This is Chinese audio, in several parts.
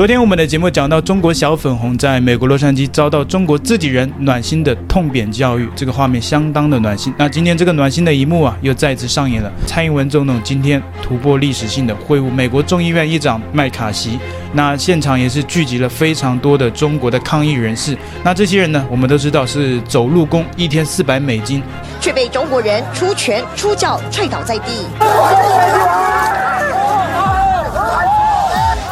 昨天我们的节目讲到中国小粉红在美国洛杉矶遭到中国自己人暖心的痛扁教育，这个画面相当的暖心。那今天这个暖心的一幕啊，又再次上演了。蔡英文总统今天突破历史性的会晤美国众议院议长麦卡锡，那现场也是聚集了非常多的中国的抗议人士。那这些人呢，我们都知道是走路工，一天四百美金，却被中国人出拳出脚踹倒在地。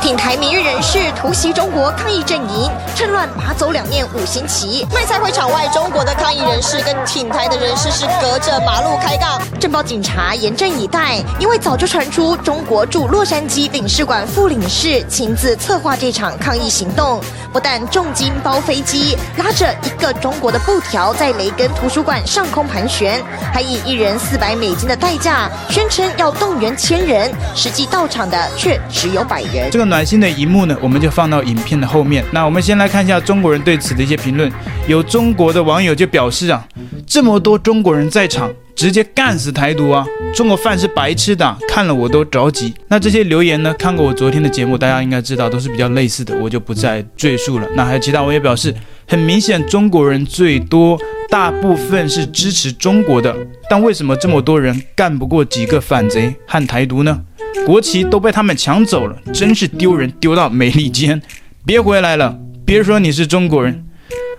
挺台民运人士突袭中国抗议阵营，趁乱拔走两面五星旗。卖菜会场外，中国的抗议人士跟挺台的人士是隔着马路开杠。政报警察严阵以待，因为早就传出中国驻洛杉矶领事馆副领事亲自策划这场抗议行动，不但重金包飞机，拉着一个中国的布条在雷根图书馆上空盘旋，还以一人四百美金的代价宣称要动员千人，实际到场的却只有百人。这个暖。暖心的一幕呢，我们就放到影片的后面。那我们先来看一下中国人对此的一些评论。有中国的网友就表示啊，这么多中国人在场，直接干死台独啊！中国饭是白吃的，看了我都着急。那这些留言呢，看过我昨天的节目，大家应该知道都是比较类似的，我就不再赘述了。那还有其他网友表示，很明显中国人最多，大部分是支持中国的，但为什么这么多人干不过几个反贼和台独呢？国旗都被他们抢走了，真是丢人丢到美利坚！别回来了，别说你是中国人。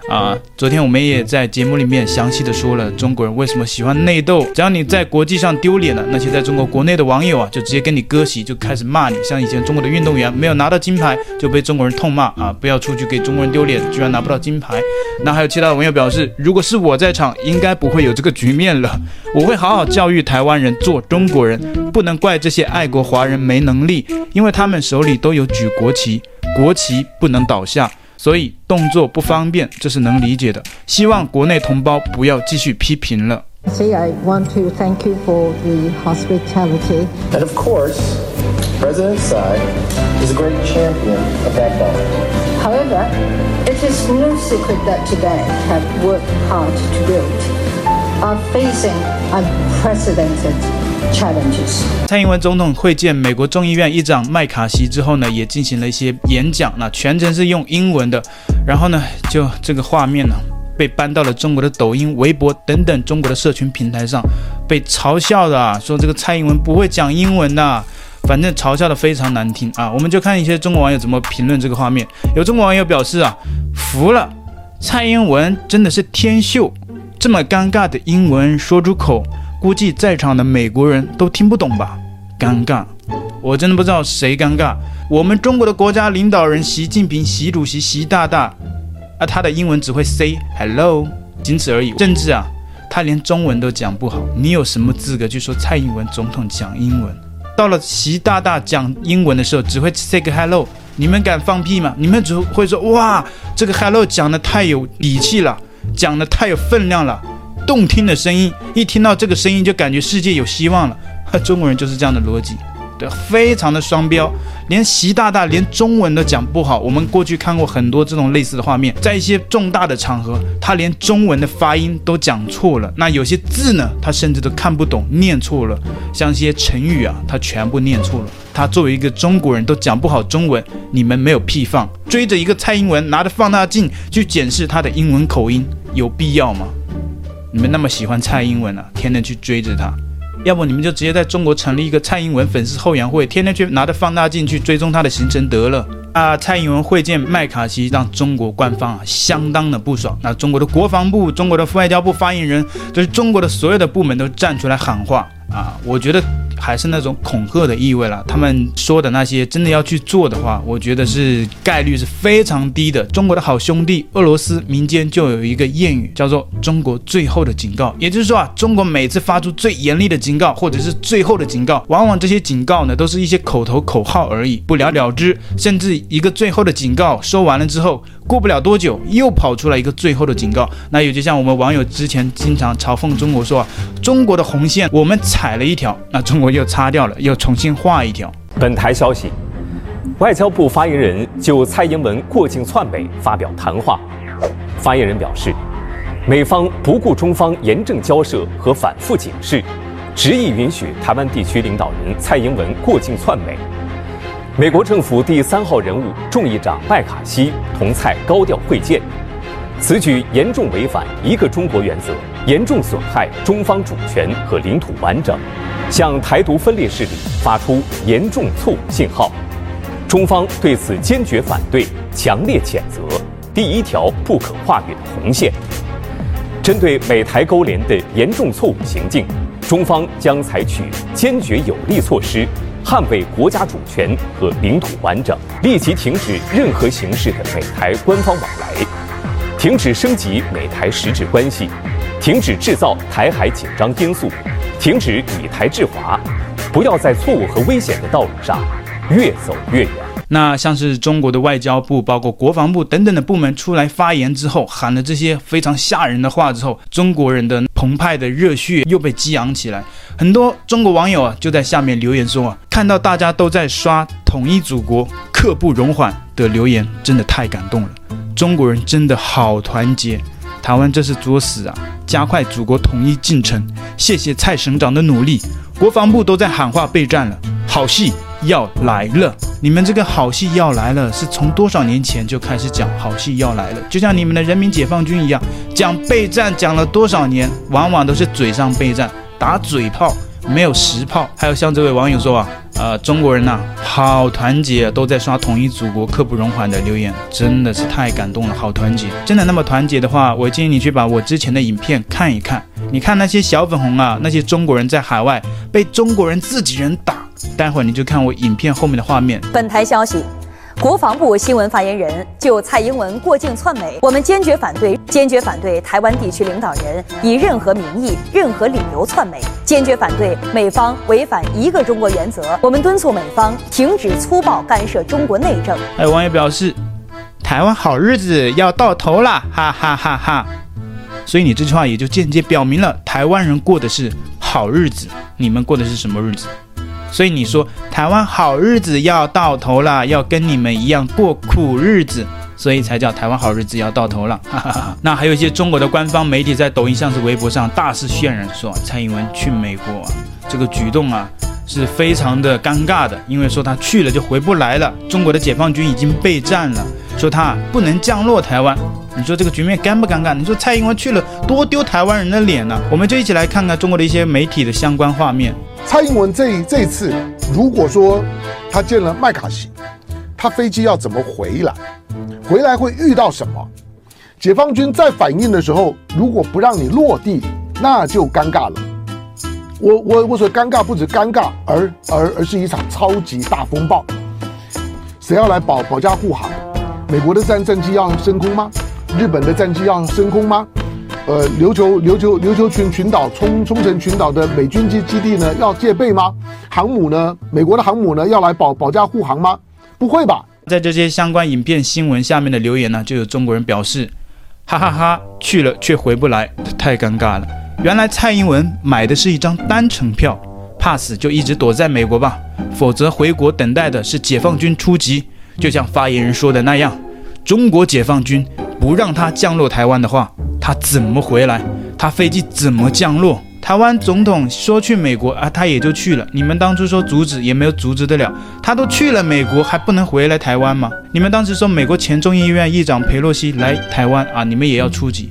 啊，昨天我们也在节目里面详细的说了中国人为什么喜欢内斗。只要你在国际上丢脸了，那些在中国国内的网友啊，就直接跟你割席，就开始骂你。像以前中国的运动员没有拿到金牌，就被中国人痛骂啊，不要出去给中国人丢脸，居然拿不到金牌。那还有其他的网友表示，如果是我在场，应该不会有这个局面了。我会好好教育台湾人做中国人，不能怪这些爱国华人没能力，因为他们手里都有举国旗，国旗不能倒下。所以动作不方便，这是能理解的。希望国内同胞不要继续批评了。See, I want to thank you for the hospitality. And of course, President Tsai is a great champion of that bond. However, it is no secret that today have worked hard to build are facing unprecedented. Challenges. 蔡英文总统会见美国众议院议长麦卡锡之后呢，也进行了一些演讲，那全程是用英文的。然后呢，就这个画面呢，被搬到了中国的抖音、微博等等中国的社群平台上，被嘲笑的啊，说这个蔡英文不会讲英文的，反正嘲笑的非常难听啊。我们就看一些中国网友怎么评论这个画面。有中国网友表示啊，服了，蔡英文真的是天秀，这么尴尬的英文说出口。估计在场的美国人都听不懂吧？尴尬，我真的不知道谁尴尬。我们中国的国家领导人习近平、习主席、习大大，啊，他的英文只会 say hello，仅此而已。甚至啊，他连中文都讲不好。你有什么资格去说蔡英文总统讲英文？到了习大大讲英文的时候，只会 say hello，你们敢放屁吗？你们只会说哇，这个 hello 讲得太有底气了，讲得太有分量了。动听的声音，一听到这个声音就感觉世界有希望了。中国人就是这样的逻辑，对，非常的双标。连习大大连中文都讲不好，我们过去看过很多这种类似的画面，在一些重大的场合，他连中文的发音都讲错了。那有些字呢，他甚至都看不懂，念错了。像一些成语啊，他全部念错了。他作为一个中国人都讲不好中文，你们没有屁放，追着一个蔡英文，拿着放大镜去检视他的英文口音，有必要吗？你们那么喜欢蔡英文啊，天天去追着他，要不你们就直接在中国成立一个蔡英文粉丝后援会，天天去拿着放大镜去追踪他的行程得了啊！蔡英文会见麦卡锡，让中国官方啊相当的不爽。那中国的国防部、中国的外交部发言人，就是中国的所有的部门都站出来喊话啊！我觉得。还是那种恐吓的意味了。他们说的那些真的要去做的话，我觉得是概率是非常低的。中国的好兄弟俄罗斯民间就有一个谚语，叫做“中国最后的警告”。也就是说啊，中国每次发出最严厉的警告，或者是最后的警告，往往这些警告呢，都是一些口头口号而已，不了了之。甚至一个最后的警告说完了之后，过不了多久，又跑出来一个最后的警告。那也就像我们网友之前经常嘲讽中国说，中国的红线我们踩了一条，那中国。又擦掉了，又重新画一条。本台消息，外交部发言人就蔡英文过境窜美发表谈话。发言人表示，美方不顾中方严正交涉和反复警示，执意允许台湾地区领导人蔡英文过境窜美。美国政府第三号人物众议长麦卡锡同蔡高调会见，此举严重违反一个中国原则，严重损害中方主权和领土完整，向台独分裂势力发出严重错误信号。中方对此坚决反对，强烈谴责，第一条不可跨越的红线。针对美台勾连的严重错误行径，中方将采取坚决有力措施。捍卫国家主权和领土完整，立即停止任何形式的美台官方往来，停止升级美台实质关系，停止制造台海紧张因素，停止以台制华，不要在错误和危险的道路上越走越远。那像是中国的外交部、包括国防部等等的部门出来发言之后，喊了这些非常吓人的话之后，中国人的澎湃的热血又被激昂起来。很多中国网友啊就在下面留言说啊，看到大家都在刷“统一祖国，刻不容缓”的留言，真的太感动了。中国人真的好团结，台湾这是作死啊！加快祖国统一进程，谢谢蔡省长的努力。国防部都在喊话备战了，好戏要来了！你们这个好戏要来了，是从多少年前就开始讲好戏要来了？就像你们的人民解放军一样，讲备战讲了多少年，往往都是嘴上备战，打嘴炮，没有实炮。还有像这位网友说啊，呃，中国人呐，好团结，都在刷统一祖国刻不容缓的留言，真的是太感动了，好团结！真的那么团结的话，我建议你去把我之前的影片看一看。你看那些小粉红啊，那些中国人在海外被中国人自己人打，待会儿你就看我影片后面的画面。本台消息，国防部新闻发言人就蔡英文过境窜美，我们坚决反对，坚决反对台湾地区领导人以任何名义、任何理由窜美，坚决反对美方违反一个中国原则，我们敦促美方停止粗暴干涉中国内政。还有网友表示，台湾好日子要到头了，哈哈哈哈。所以你这句话也就间接表明了台湾人过的是好日子，你们过的是什么日子？所以你说台湾好日子要到头了，要跟你们一样过苦日子，所以才叫台湾好日子要到头了。哈哈哈。那还有一些中国的官方媒体在抖音上、是微博上大肆渲染说，蔡英文去美国啊，这个举动啊是非常的尴尬的，因为说他去了就回不来了，中国的解放军已经备战了，说他不能降落台湾。你说这个局面尴不尴尬？你说蔡英文去了多丢台湾人的脸呢？我们就一起来看看中国的一些媒体的相关画面。蔡英文这这次，如果说他见了麦卡锡，他飞机要怎么回来？回来会遇到什么？解放军在反应的时候，如果不让你落地，那就尴尬了。我我我说尴尬不止尴尬，而而而是一场超级大风暴。谁要来保保驾护航？美国的战战机要升空吗？日本的战机要升空吗？呃，琉球琉球琉球群群岛冲冲绳群岛的美军基基地呢，要戒备吗？航母呢？美国的航母呢，要来保保驾护航吗？不会吧？在这些相关影片新闻下面的留言呢，就有中国人表示，哈哈哈哈，去了却回不来，太尴尬了。原来蔡英文买的是一张单程票，怕死就一直躲在美国吧，否则回国等待的是解放军出击。就像发言人说的那样，中国解放军。不让他降落台湾的话，他怎么回来？他飞机怎么降落？台湾总统说去美国啊，他也就去了。你们当初说阻止也没有阻止得了，他都去了美国，还不能回来台湾吗？你们当时说美国前众议院议长佩洛西来台湾啊，你们也要出击？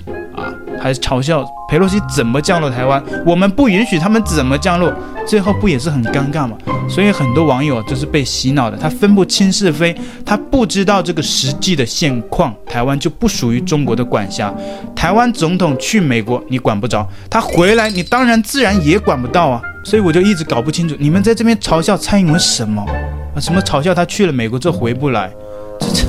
还嘲笑裴洛西怎么降落台湾？我们不允许他们怎么降落？最后不也是很尴尬吗？所以很多网友就是被洗脑的，他分不清是非，他不知道这个实际的现况。台湾就不属于中国的管辖，台湾总统去美国你管不着，他回来你当然自然也管不到啊。所以我就一直搞不清楚，你们在这边嘲笑蔡英文什么啊？什么嘲笑他去了美国之后回不来？这这。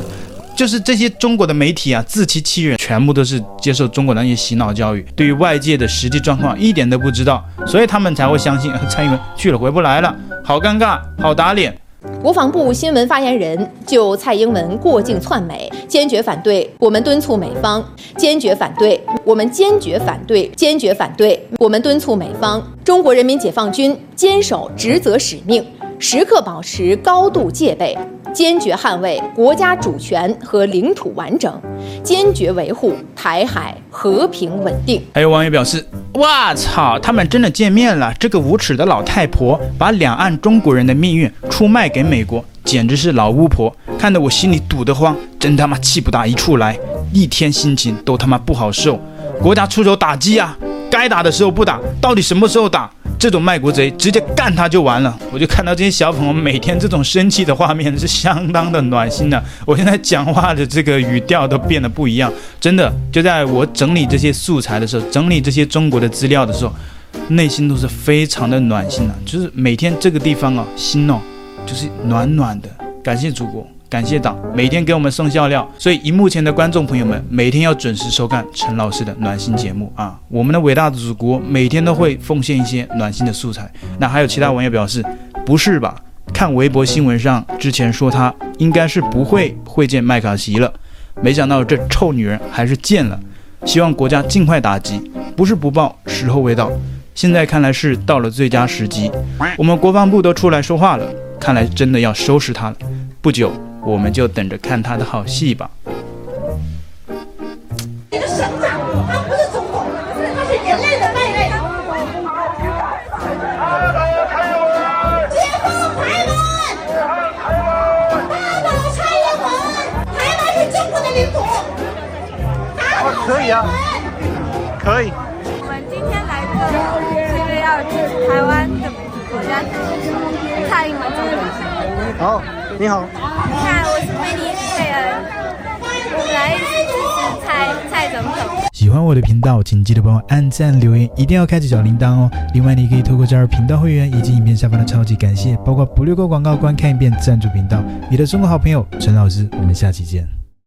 就是这些中国的媒体啊，自欺欺人，全部都是接受中国那些洗脑教育，对于外界的实际状况一点都不知道，所以他们才会相信蔡英文去了回不来了，好尴尬，好打脸。国防部新闻发言人就蔡英文过境窜美，坚决反对，我们敦促美方坚决反对，我们坚决反对，坚决反对，我们敦促美方，中国人民解放军坚守职责使命，时刻保持高度戒备。坚决捍卫国家主权和领土完整，坚决维护台海和平稳定。还有网友表示：“哇操，他们真的见面了！这个无耻的老太婆把两岸中国人的命运出卖给美国，简直是老巫婆，看得我心里堵得慌，真他妈气不打一处来，一天心情都他妈不好受。国家出手打击啊，该打的时候不打，到底什么时候打？这种卖国贼直接干他就完了。我就看到这些小粉红每天这种生气的画面是相当的暖心的。我现在讲话的这个语调都变得不一样，真的就在我整理这些素材的时候，整理这些中国的资料的时候，内心都是非常的暖心的，就是每天这个地方哦，心哦，就是暖暖的。感谢祖国。感谢党每天给我们送笑料，所以荧幕前的观众朋友们每天要准时收看陈老师的暖心节目啊！我们的伟大祖国每天都会奉献一些暖心的素材。那还有其他网友表示，不是吧？看微博新闻上之前说他应该是不会会见麦卡锡了，没想到这臭女人还是见了。希望国家尽快打击，不是不报，时候未到。现在看来是到了最佳时机，我们国防部都出来说话了，看来真的要收拾他了。不久。我们就等着看他的好戏吧。你的省长，他不是总统，他是人类的。解放台湾！打倒蔡英文！台湾是中国的领土。可以啊，可以。我们今天来这是因为要支持台湾的国家主席蔡英文总统。好。你好，你看我是美丽佩恩，我们来支持蔡蔡总统。喜欢我的频道，请记得帮我按赞、留言，一定要开启小铃铛哦。另外，你可以透过加入频道会员以及影片下方的超级感谢，包括不略过广告、观看一遍赞助频道。你的中国好朋友陈老师，我们下期见。